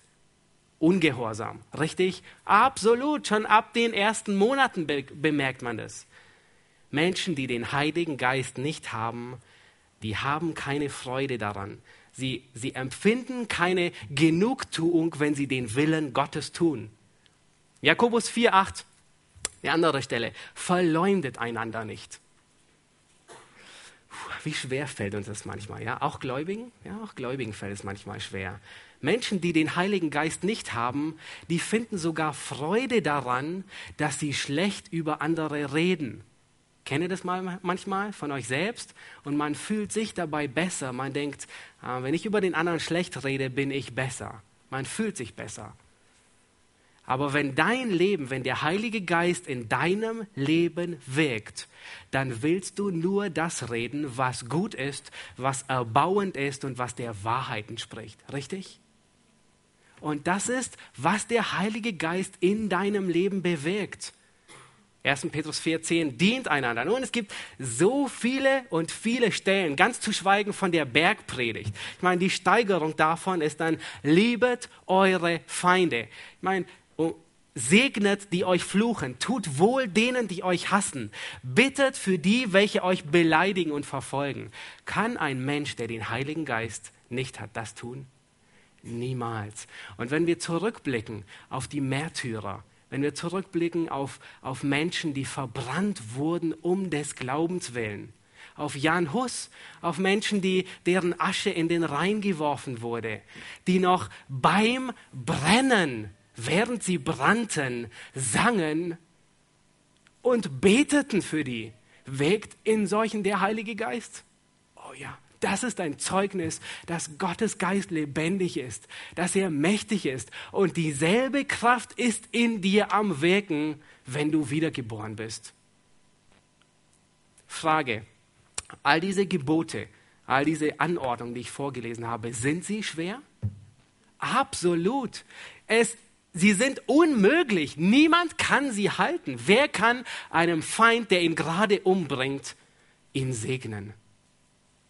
Ungehorsam. Richtig? Absolut. Schon ab den ersten Monaten be bemerkt man das. Menschen, die den Heiligen Geist nicht haben, die haben keine Freude daran. Sie, sie empfinden keine Genugtuung, wenn sie den Willen Gottes tun. Jakobus 4,8, eine andere Stelle. Verleumdet einander nicht. Wie schwer fällt uns das manchmal, ja? Auch Gläubigen? Ja, auch Gläubigen fällt es manchmal schwer. Menschen, die den Heiligen Geist nicht haben, die finden sogar Freude daran, dass sie schlecht über andere reden. Kennt ihr das mal manchmal von euch selbst? Und man fühlt sich dabei besser. Man denkt, äh, wenn ich über den anderen schlecht rede, bin ich besser. Man fühlt sich besser. Aber wenn dein Leben, wenn der Heilige Geist in deinem Leben wirkt, dann willst du nur das reden, was gut ist, was erbauend ist und was der Wahrheit entspricht. Richtig? Und das ist, was der Heilige Geist in deinem Leben bewirkt. 1. Petrus 4,10 dient einander. Nun, es gibt so viele und viele Stellen, ganz zu schweigen von der Bergpredigt. Ich meine, die Steigerung davon ist dann, liebet eure Feinde. Ich meine, oh, segnet, die euch fluchen, tut wohl denen, die euch hassen, bittet für die, welche euch beleidigen und verfolgen. Kann ein Mensch, der den Heiligen Geist nicht hat, das tun? Niemals. Und wenn wir zurückblicken auf die Märtyrer, wenn wir zurückblicken auf, auf Menschen, die verbrannt wurden um des Glaubens willen, auf Jan Hus, auf Menschen, die, deren Asche in den Rhein geworfen wurde, die noch beim Brennen, während sie brannten, sangen und beteten für die. Wegt in solchen der Heilige Geist? Oh ja, das ist ein Zeugnis, dass Gottes Geist lebendig ist, dass er mächtig ist und dieselbe Kraft ist in dir am Wirken, wenn du wiedergeboren bist. Frage, all diese Gebote, all diese Anordnungen, die ich vorgelesen habe, sind sie schwer? Absolut. Es, sie sind unmöglich. Niemand kann sie halten. Wer kann einem Feind, der ihn gerade umbringt, ihn segnen?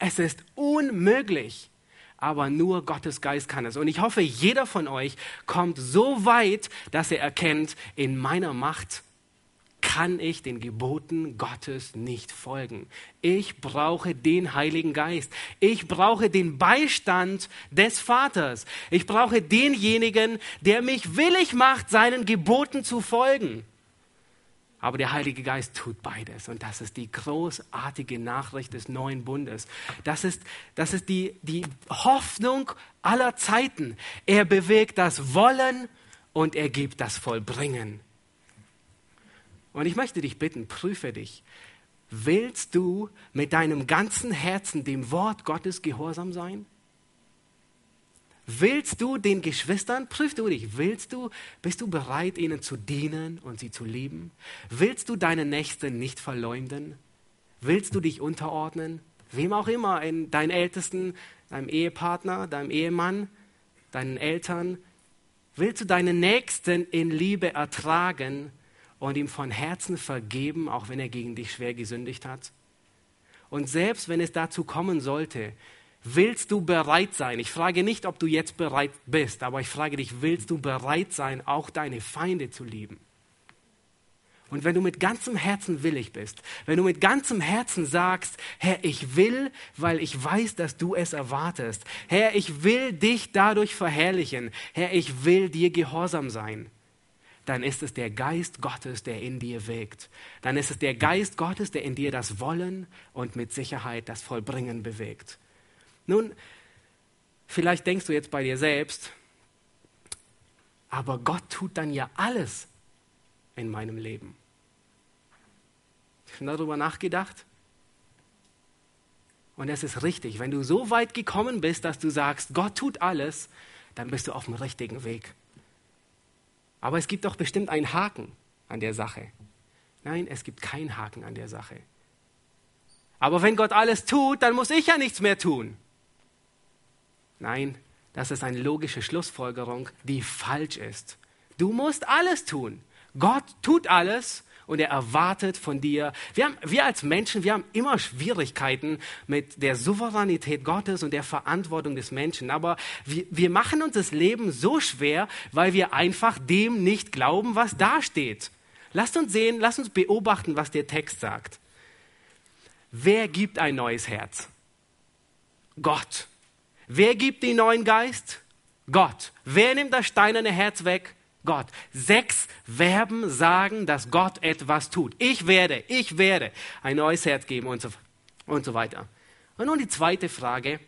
Es ist unmöglich. Aber nur Gottes Geist kann es. Und ich hoffe, jeder von euch kommt so weit, dass er erkennt, in meiner Macht kann ich den Geboten Gottes nicht folgen. Ich brauche den Heiligen Geist. Ich brauche den Beistand des Vaters. Ich brauche denjenigen, der mich willig macht, seinen Geboten zu folgen. Aber der Heilige Geist tut beides. Und das ist die großartige Nachricht des neuen Bundes. Das ist, das ist die, die Hoffnung aller Zeiten. Er bewegt das Wollen und er gibt das Vollbringen. Und ich möchte dich bitten, prüfe dich. Willst du mit deinem ganzen Herzen dem Wort Gottes gehorsam sein? Willst du den Geschwistern, prüf du dich, willst du, bist du bereit, ihnen zu dienen und sie zu lieben? Willst du deine Nächsten nicht verleumden? Willst du dich unterordnen? Wem auch immer, in deinen Ältesten, deinem Ehepartner, deinem Ehemann, deinen Eltern. Willst du deinen Nächsten in Liebe ertragen und ihm von Herzen vergeben, auch wenn er gegen dich schwer gesündigt hat? Und selbst wenn es dazu kommen sollte, Willst du bereit sein? Ich frage nicht, ob du jetzt bereit bist, aber ich frage dich, willst du bereit sein, auch deine Feinde zu lieben? Und wenn du mit ganzem Herzen willig bist, wenn du mit ganzem Herzen sagst, Herr, ich will, weil ich weiß, dass du es erwartest. Herr, ich will dich dadurch verherrlichen. Herr, ich will dir gehorsam sein. Dann ist es der Geist Gottes, der in dir wirkt. Dann ist es der Geist Gottes, der in dir das Wollen und mit Sicherheit das Vollbringen bewegt. Nun, vielleicht denkst du jetzt bei dir selbst, aber Gott tut dann ja alles in meinem Leben. Schon darüber nachgedacht? Und es ist richtig, wenn du so weit gekommen bist, dass du sagst, Gott tut alles, dann bist du auf dem richtigen Weg. Aber es gibt doch bestimmt einen Haken an der Sache. Nein, es gibt keinen Haken an der Sache. Aber wenn Gott alles tut, dann muss ich ja nichts mehr tun. Nein, das ist eine logische Schlussfolgerung, die falsch ist. Du musst alles tun. Gott tut alles und er erwartet von dir. Wir, haben, wir als Menschen, wir haben immer Schwierigkeiten mit der Souveränität Gottes und der Verantwortung des Menschen. Aber wir, wir machen uns das Leben so schwer, weil wir einfach dem nicht glauben, was da steht. Lasst uns sehen, lasst uns beobachten, was der Text sagt. Wer gibt ein neues Herz? Gott. Wer gibt den neuen Geist? Gott. Wer nimmt das steinerne Herz weg? Gott. Sechs Verben sagen, dass Gott etwas tut. Ich werde, ich werde ein neues Herz geben und so, und so weiter. Und nun die zweite Frage.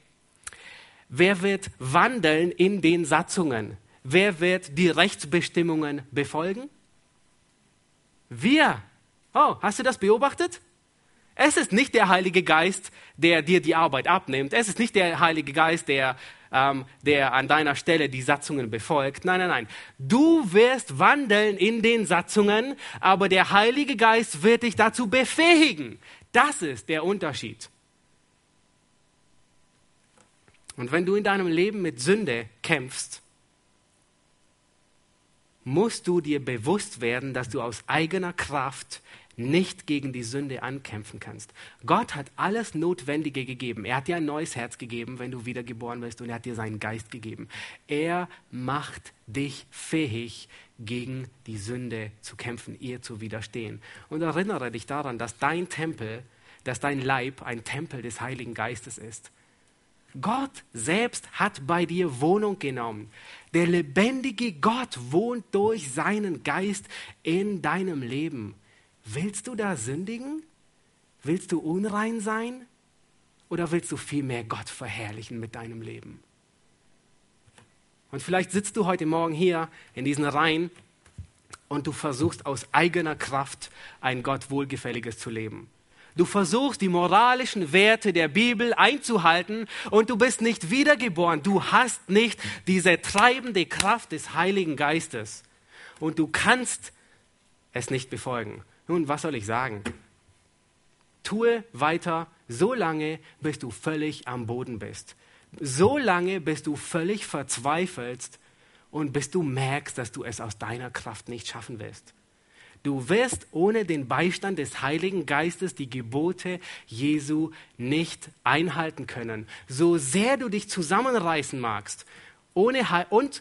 Wer wird wandeln in den Satzungen? Wer wird die Rechtsbestimmungen befolgen? Wir. Oh, hast du das beobachtet? Es ist nicht der Heilige Geist, der dir die Arbeit abnimmt. Es ist nicht der Heilige Geist, der, ähm, der an deiner Stelle die Satzungen befolgt. Nein, nein, nein. Du wirst wandeln in den Satzungen, aber der Heilige Geist wird dich dazu befähigen. Das ist der Unterschied. Und wenn du in deinem Leben mit Sünde kämpfst, musst du dir bewusst werden, dass du aus eigener Kraft nicht gegen die Sünde ankämpfen kannst. Gott hat alles Notwendige gegeben. Er hat dir ein neues Herz gegeben, wenn du wiedergeboren bist, und er hat dir seinen Geist gegeben. Er macht dich fähig, gegen die Sünde zu kämpfen, ihr zu widerstehen. Und erinnere dich daran, dass dein Tempel, dass dein Leib ein Tempel des Heiligen Geistes ist. Gott selbst hat bei dir Wohnung genommen. Der lebendige Gott wohnt durch seinen Geist in deinem Leben. Willst du da sündigen? Willst du unrein sein? Oder willst du vielmehr Gott verherrlichen mit deinem Leben? Und vielleicht sitzt du heute Morgen hier in diesen Reihen und du versuchst aus eigener Kraft ein Gott wohlgefälliges zu leben. Du versuchst die moralischen Werte der Bibel einzuhalten und du bist nicht wiedergeboren. Du hast nicht diese treibende Kraft des Heiligen Geistes und du kannst es nicht befolgen. Nun, was soll ich sagen? Tue weiter so lange, bis du völlig am Boden bist. So lange, bis du völlig verzweifelst und bis du merkst, dass du es aus deiner Kraft nicht schaffen wirst. Du wirst ohne den Beistand des Heiligen Geistes die Gebote Jesu nicht einhalten können. So sehr du dich zusammenreißen magst. Ohne und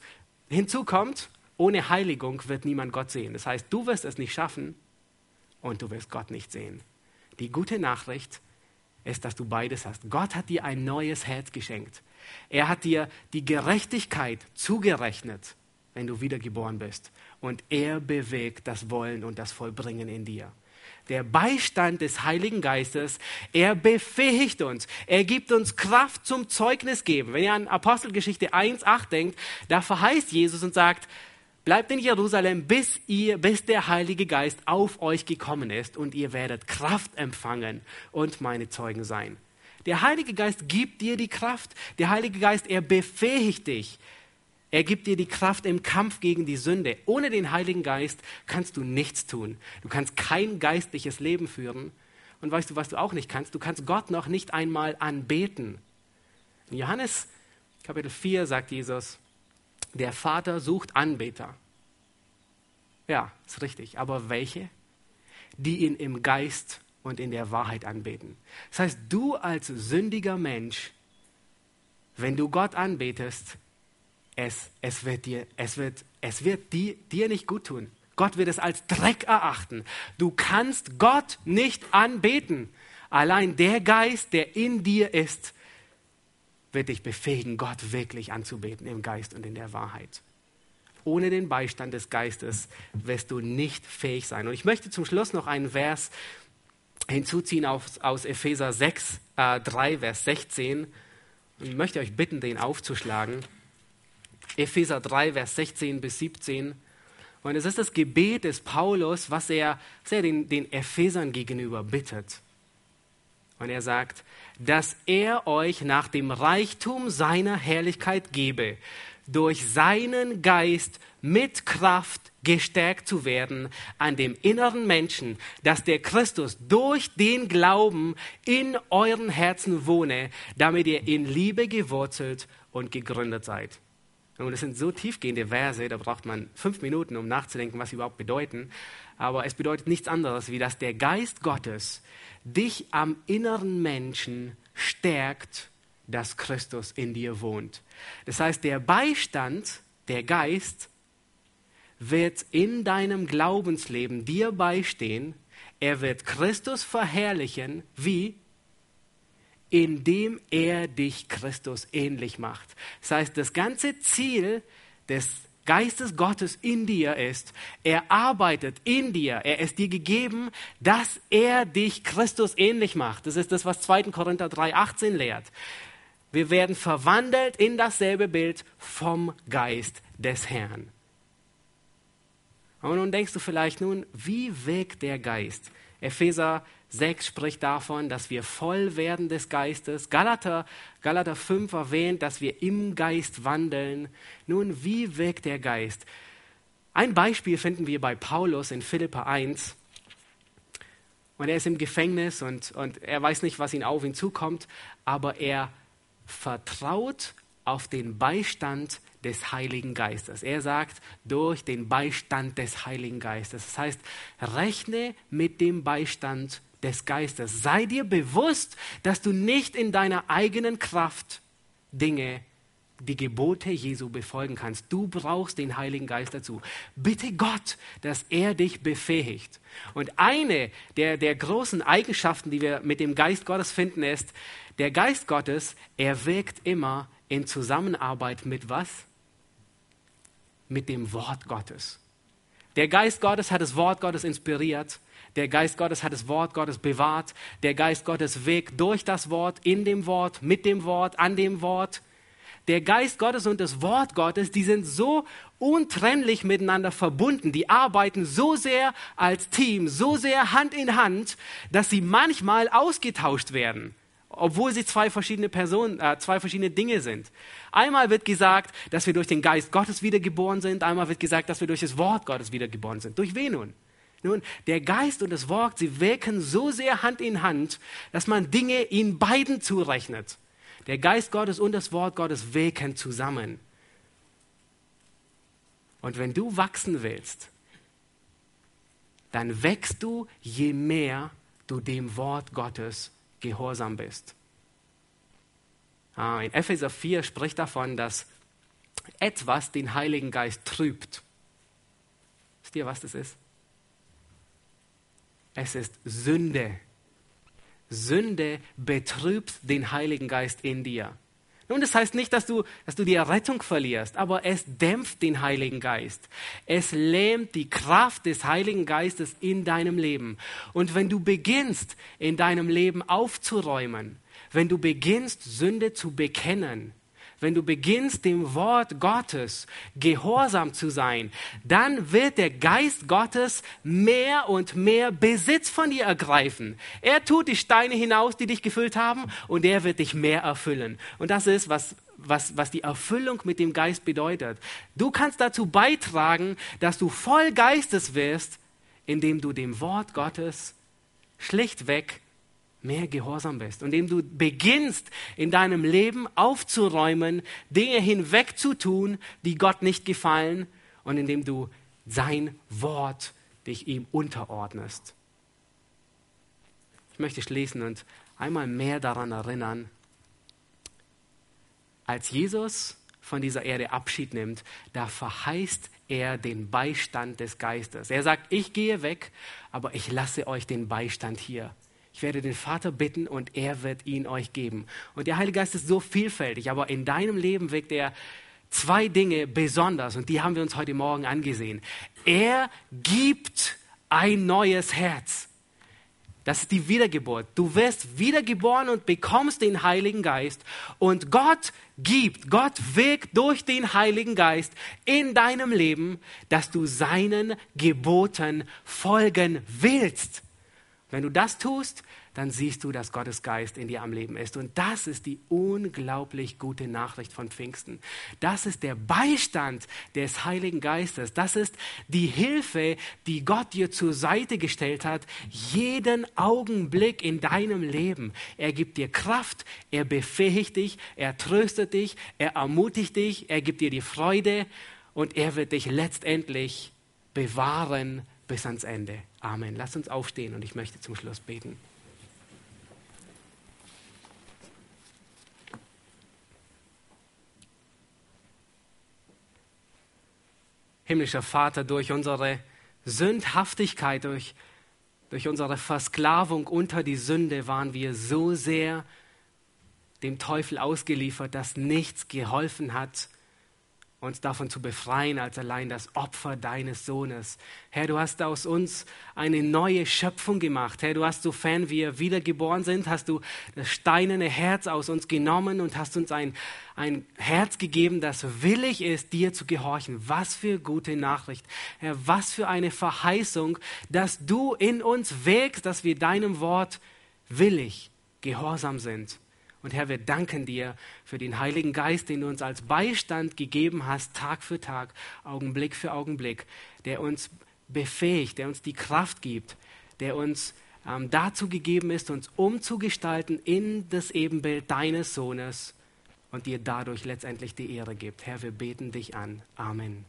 hinzu kommt, ohne Heiligung wird niemand Gott sehen. Das heißt, du wirst es nicht schaffen, und du wirst Gott nicht sehen. Die gute Nachricht ist, dass du beides hast. Gott hat dir ein neues Herz geschenkt. Er hat dir die Gerechtigkeit zugerechnet, wenn du wiedergeboren bist. Und er bewegt das Wollen und das Vollbringen in dir. Der Beistand des Heiligen Geistes, er befähigt uns. Er gibt uns Kraft zum Zeugnis geben. Wenn ihr an Apostelgeschichte 1,8 denkt, da verheißt Jesus und sagt, Bleibt in Jerusalem, bis ihr, bis der Heilige Geist auf euch gekommen ist und ihr werdet Kraft empfangen und meine Zeugen sein. Der Heilige Geist gibt dir die Kraft. Der Heilige Geist, er befähigt dich. Er gibt dir die Kraft im Kampf gegen die Sünde. Ohne den Heiligen Geist kannst du nichts tun. Du kannst kein geistliches Leben führen. Und weißt du, was du auch nicht kannst? Du kannst Gott noch nicht einmal anbeten. In Johannes Kapitel 4 sagt Jesus, der Vater sucht Anbeter. Ja, ist richtig. Aber welche? Die ihn im Geist und in der Wahrheit anbeten. Das heißt, du als sündiger Mensch, wenn du Gott anbetest, es, es wird, dir, es wird, es wird dir, dir nicht gut tun. Gott wird es als Dreck erachten. Du kannst Gott nicht anbeten. Allein der Geist, der in dir ist, wird dich befähigen, Gott wirklich anzubeten im Geist und in der Wahrheit. Ohne den Beistand des Geistes wirst du nicht fähig sein. Und ich möchte zum Schluss noch einen Vers hinzuziehen aus, aus Epheser 6, äh, 3, Vers 16. Und ich möchte euch bitten, den aufzuschlagen. Epheser 3, Vers 16 bis 17. Und es ist das Gebet des Paulus, was er, was er den, den Ephesern gegenüber bittet. Und er sagt, dass er euch nach dem Reichtum seiner Herrlichkeit gebe, durch seinen Geist mit Kraft gestärkt zu werden an dem inneren Menschen, dass der Christus durch den Glauben in euren Herzen wohne, damit ihr in Liebe gewurzelt und gegründet seid. Und das sind so tiefgehende Verse, da braucht man fünf Minuten, um nachzudenken, was sie überhaupt bedeuten. Aber es bedeutet nichts anderes, wie dass der Geist Gottes dich am inneren Menschen stärkt, dass Christus in dir wohnt. Das heißt, der Beistand, der Geist, wird in deinem Glaubensleben dir beistehen. Er wird Christus verherrlichen. Wie? Indem er dich Christus ähnlich macht. Das heißt, das ganze Ziel des Geistes Gottes in dir ist, er arbeitet in dir, er ist dir gegeben, dass er dich Christus ähnlich macht. Das ist das, was 2. Korinther 3,18 lehrt. Wir werden verwandelt in dasselbe Bild vom Geist des Herrn. Und nun denkst du vielleicht nun, wie wirkt der Geist? Epheser 6 spricht davon, dass wir voll werden des Geistes. Galater, Galater 5 erwähnt, dass wir im Geist wandeln. Nun, wie wirkt der Geist? Ein Beispiel finden wir bei Paulus in Philippa 1. Und er ist im Gefängnis und, und er weiß nicht, was ihn auf ihn zukommt, aber er vertraut auf den Beistand des Heiligen Geistes. Er sagt, durch den Beistand des Heiligen Geistes. Das heißt, rechne mit dem Beistand des Geistes. Sei dir bewusst, dass du nicht in deiner eigenen Kraft Dinge, die Gebote Jesu befolgen kannst. Du brauchst den Heiligen Geist dazu. Bitte Gott, dass er dich befähigt. Und eine der, der großen Eigenschaften, die wir mit dem Geist Gottes finden, ist, der Geist Gottes, er wirkt immer in Zusammenarbeit mit was? Mit dem Wort Gottes. Der Geist Gottes hat das Wort Gottes inspiriert der Geist Gottes hat das Wort Gottes bewahrt. Der Geist Gottes wirkt durch das Wort, in dem Wort, mit dem Wort, an dem Wort. Der Geist Gottes und das Wort Gottes, die sind so untrennlich miteinander verbunden. Die arbeiten so sehr als Team, so sehr Hand in Hand, dass sie manchmal ausgetauscht werden obwohl sie zwei verschiedene Personen, äh, zwei verschiedene Dinge sind. Einmal wird gesagt, dass wir durch den Geist Gottes wiedergeboren sind, einmal wird gesagt, dass wir durch das Wort Gottes wiedergeboren sind. Durch wen nun? Nun, der Geist und das Wort, sie wirken so sehr Hand in Hand, dass man Dinge ihnen beiden zurechnet. Der Geist Gottes und das Wort Gottes wirken zusammen. Und wenn du wachsen willst, dann wächst du, je mehr du dem Wort Gottes gehorsam bist. Ah, in Epheser 4 spricht davon, dass etwas den Heiligen Geist trübt. Wisst ihr, was das ist? Es ist Sünde. Sünde betrübt den Heiligen Geist in dir. Nun, das heißt nicht, dass du, dass du die Rettung verlierst, aber es dämpft den Heiligen Geist. Es lähmt die Kraft des Heiligen Geistes in deinem Leben. Und wenn du beginnst, in deinem Leben aufzuräumen, wenn du beginnst, Sünde zu bekennen, wenn du beginnst, dem Wort Gottes gehorsam zu sein, dann wird der Geist Gottes mehr und mehr Besitz von dir ergreifen. Er tut die Steine hinaus, die dich gefüllt haben, und er wird dich mehr erfüllen. Und das ist, was, was, was die Erfüllung mit dem Geist bedeutet. Du kannst dazu beitragen, dass du voll Geistes wirst, indem du dem Wort Gottes schlichtweg mehr gehorsam bist und indem du beginnst in deinem Leben aufzuräumen, Dinge hinwegzutun, die Gott nicht gefallen und indem du sein Wort dich ihm unterordnest. Ich möchte schließen und einmal mehr daran erinnern, als Jesus von dieser Erde Abschied nimmt, da verheißt er den Beistand des Geistes. Er sagt, ich gehe weg, aber ich lasse euch den Beistand hier. Ich werde den Vater bitten und er wird ihn euch geben. Und der Heilige Geist ist so vielfältig, aber in deinem Leben wirkt er zwei Dinge besonders und die haben wir uns heute Morgen angesehen. Er gibt ein neues Herz. Das ist die Wiedergeburt. Du wirst wiedergeboren und bekommst den Heiligen Geist. Und Gott gibt, Gott wirkt durch den Heiligen Geist in deinem Leben, dass du seinen Geboten folgen willst. Wenn du das tust, dann siehst du, dass Gottes Geist in dir am Leben ist. Und das ist die unglaublich gute Nachricht von Pfingsten. Das ist der Beistand des Heiligen Geistes. Das ist die Hilfe, die Gott dir zur Seite gestellt hat, jeden Augenblick in deinem Leben. Er gibt dir Kraft, er befähigt dich, er tröstet dich, er ermutigt dich, er gibt dir die Freude und er wird dich letztendlich bewahren bis ans Ende. Amen. Lass uns aufstehen und ich möchte zum Schluss beten. Himmlischer Vater, durch unsere Sündhaftigkeit, durch, durch unsere Versklavung unter die Sünde waren wir so sehr dem Teufel ausgeliefert, dass nichts geholfen hat, uns davon zu befreien, als allein das Opfer deines Sohnes. Herr, du hast aus uns eine neue Schöpfung gemacht. Herr, du hast, sofern wir wiedergeboren sind, hast du das steinerne Herz aus uns genommen und hast uns ein, ein Herz gegeben, das willig ist, dir zu gehorchen. Was für gute Nachricht. Herr, was für eine Verheißung, dass du in uns wägst, dass wir deinem Wort willig, gehorsam sind. Und Herr, wir danken dir für den Heiligen Geist, den du uns als Beistand gegeben hast, Tag für Tag, Augenblick für Augenblick, der uns befähigt, der uns die Kraft gibt, der uns ähm, dazu gegeben ist, uns umzugestalten in das Ebenbild deines Sohnes und dir dadurch letztendlich die Ehre gibt. Herr, wir beten dich an. Amen.